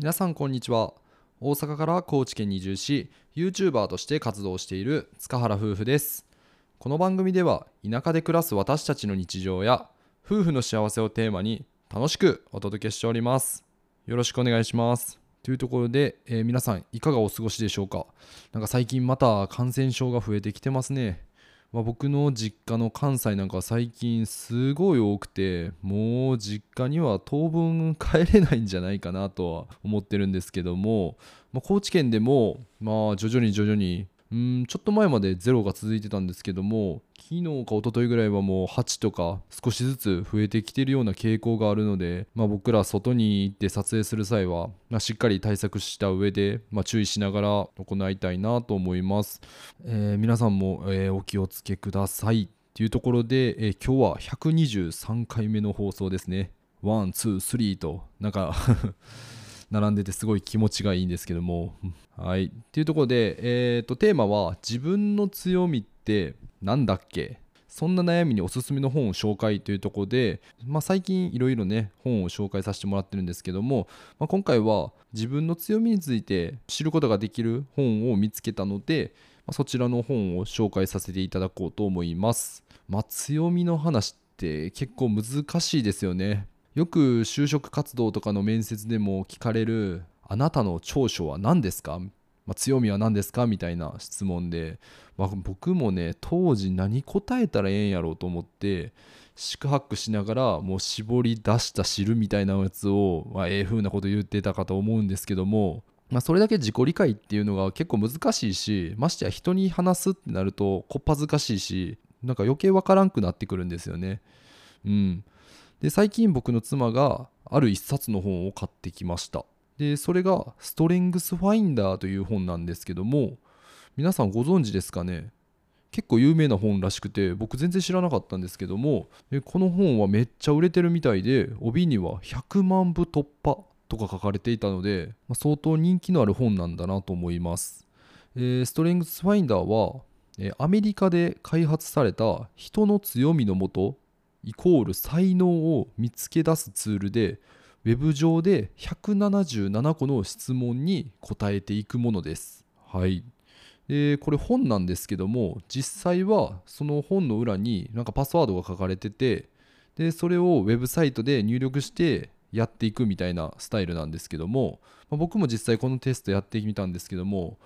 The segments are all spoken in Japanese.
皆さんこんにちは。大阪から高知県に移住し YouTuber として活動している塚原夫婦です。この番組では田舎で暮らす私たちの日常や夫婦の幸せをテーマに楽しくお届けしております。よろしくお願いします。というところで、えー皆さんいかがお過ごしでしょうか？なんか最近また感染症が増えてきてますね。まあ、僕の実家の関西なんか最近すごい多くてもう実家には当分帰れないんじゃないかなとは思ってるんですけども、まあ、高知県でもまあ徐々に徐々にうんちょっと前までゼロが続いてたんですけども昨日か一昨日ぐらいはもう8とか少しずつ増えてきてるような傾向があるので、まあ、僕ら外に行って撮影する際は、まあ、しっかり対策した上で、まあ、注意しながら行いたいなと思います、えー皆さんも、えーお気をつけください。というところで、えー今日は123回目の放送ですね。One, two, three となんか並んでてすごい気持ちがいいんですけども はいっていうところで、えー、とテーマは自分の強みってなんだっけ？そんな悩みにおすすめの本を紹介というところで、まあ、最近いろいろね本を紹介させてもらってるんですけども、まあ、今回は自分の強みについて知ることができる本を見つけたので、まあ、そちらの本を紹介させていただこうと思います。まあ、強みの話って結構難しいですよね。よく就職活動とかの面接でも聞かれる「あなたの長所は何ですか?」まあ、強みは何ですか？みたいな質問で、まあ、僕もね当時何答えたらええんやろうと思って四苦八苦しながらもう絞り出した汁みたいなやつを、まあ、ええ風なこと言ってたかと思うんですけども、まあ、それだけ自己理解っていうのが結構難しいしましてや人に話すってなるとこっぱずかしいしなんか余計わからんくなってくるんですよね。うん、で最近僕の妻がある一冊の本を買ってきました。でそれが「ストレングスファインダー」という本なんですけども皆さんご存知ですかね？結構有名な本らしくて僕全然知らなかったんですけどもこの本はめっちゃ売れてるみたいで帯には100万部突破とか書かれていたので、相当人気のある本なんだなと思います、えーストレングスファインダーはアメリカで開発された人の強みのもとイコール才能を見つけ出すツールでウェブ上で177個の質問に答えていくものです。はい。でこれ本なんですけども実際はその本の裏になんかパスワードが書かれててでそれをウェブサイトで入力してやっていくみたいなスタイルなんですけども、まあ僕も実際このテストやってみたんですけども、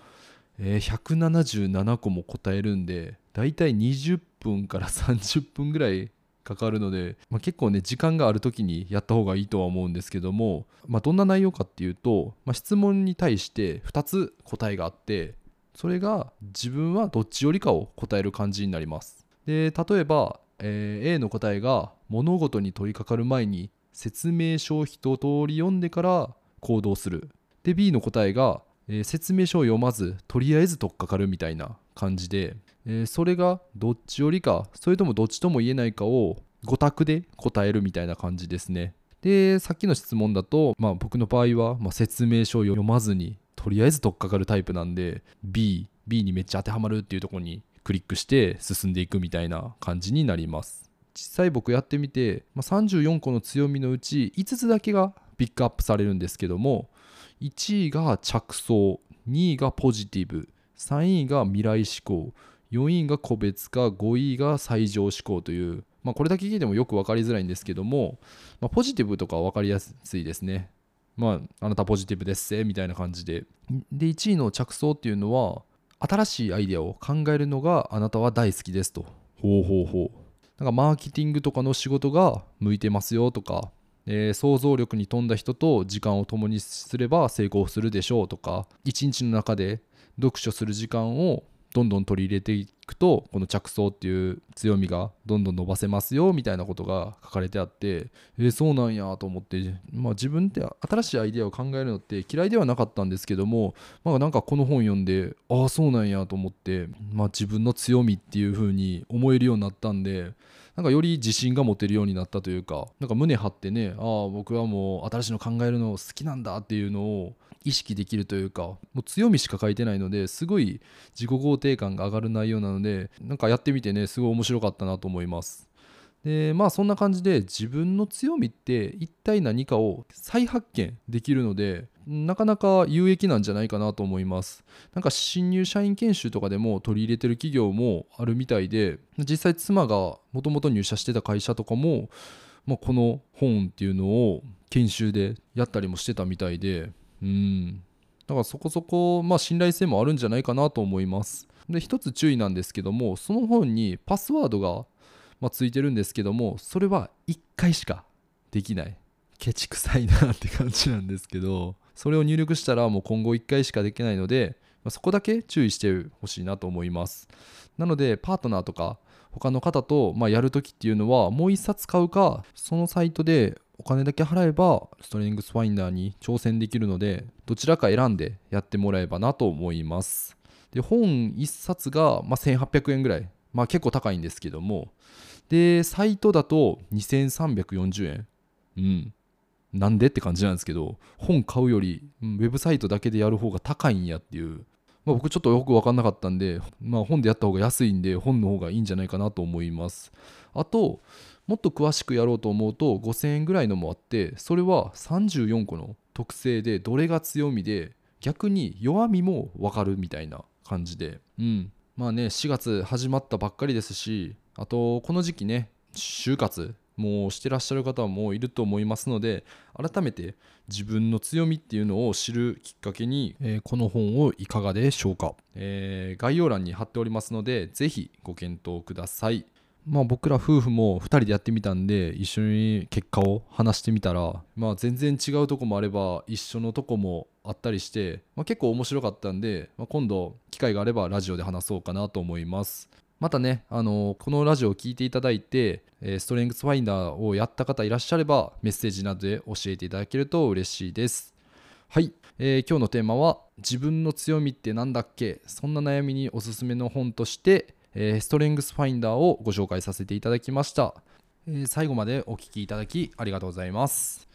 えー177個も答えるんでだいたい20分から30分ぐらいかかるので、まあ、結構ね時間がある時にやった方がいいとは思うんですけども、まあ、どんな内容かっていうと、まあ、質問に対して2つ答えがあってそれが自分はどっちよりかを答える感じになります。で例えば、えー A の答えが物事に取り掛かる前に説明書を一通り読んでから行動する。で B の答えが、えー説明書を読まずとりあえず取っかかるみたいな感じで、えーそれがどっちよりかそれともどっちとも言えないかを5択で答えるみたいな感じですね。でさっきの質問だと、まあ、僕の場合は、まあ、説明書を読まずにとりあえず取っかかるタイプなんで B, B にめっちゃ当てはまるっていうところにクリックして進んでいくみたいな感じになります。実際僕やってみて、まあ、34個の強みのうち5つだけがピックアップされるんですけども1位が着想2位がポジティブ3位が未来志向4位が個別化5位が最上志向という、まあ、これだけ聞いてもよく分かりづらいんですけども、まあ、ポジティブとかは分かりやすいですね。まああなたポジティブですせみたいな感じで。で1位の着想っていうのは新しいアイデアを考えるのがあなたは大好きですと。ほうほうほう。なんかマーケティングとかの仕事が向いてますよとか、えー想像力に富んだ人と時間を共にすれば成功するでしょうとか一日の中で読書する時間をどんどん取り入れていくとこの着想っていう強みがどんどん伸ばせますよみたいなことが書かれてあってえーそうなんやと思って、まあ、自分って新しいアイデアを考えるのって嫌いではなかったんですけども、まあ、なんかこの本読んでああそうなんやと思って、まあ、自分の強みっていう風に思えるようになったんでなんかより自信が持てるようになったというかなんか胸張ってねああ僕はもう新しいの考えるの好きなんだっていうのを意識できるというかもう強みしか書いてないのですごい自己肯定感が上がる内容なのでなんかやってみてねすごい面白かったなと思います。でまあそんな感じで自分の強みって一体何かを再発見できるのでなかなか有益なんじゃないかなと思います。なんか新入社員研修とかでも取り入れてる企業もあるみたいで実際妻がもともと入社してた会社とかも、まあ、この本っていうのを研修でやったりもしてたみたいでうん。だからそこそこ、まあ、信頼性もあるんじゃないかなと思います。で一つ注意なんですけどもその本にパスワードが、まあ、ついてるんですけどもそれは1回しかできない。ケチくさいなって感じなんですけどそれを入力したらもう今後1回しかできないので、まあ、そこだけ注意してほしいなと思います。なのでパートナーとか他の方とまやるときっていうのはもう1冊買うかそのサイトでお金だけ払えばストレングスファインダーに挑戦できるのでどちらか選んでやってもらえばなと思います。で本1冊がま1800円ぐらい。まあ結構高いんですけども。でサイトだと2340円。うん。なんでって感じなんですけど本買うよりウェブサイトだけでやる方が高いんやっていう、まあ、僕ちょっとよく分かんなかったんで、まあ、本でやった方が安いんで本の方がいいんじゃないかなと思います。あともっと詳しくやろうと思うと5000円ぐらいのもあってそれは34個の特性でどれが強みで逆に弱みも分かるみたいな感じで。うん。まあね4月始まったばっかりですしあとこの時期ね就活。もうしてらっしゃる方もいると思いますので改めて自分の強みっていうのを知るきっかけに、えー、この本をいかがでしょうか、えー、概要欄に貼っておりますのでぜひご検討ください。まあ僕ら夫婦も2人でやってみたんで一緒に結果を話してみたらまあ全然違うとこもあれば一緒のとこもあったりして、まあ、結構面白かったんで、まあ、今度機会があればラジオで話そうかなと思いますまたね、あのこのラジオを聴いていただいて、えストレングスファインダーをやった方いらっしゃればメッセージなどで教えていただけると嬉しいです。はい、えー、今日のテーマは自分の強みって何だっけ？そんな悩みにおすすめの本としてえー、ストレングスファインダーをご紹介させていただきました、えー、最後までお聴きいただきありがとうございます、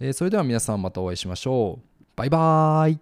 えー、それでは皆さんまたお会いしましょう。バイバーイ。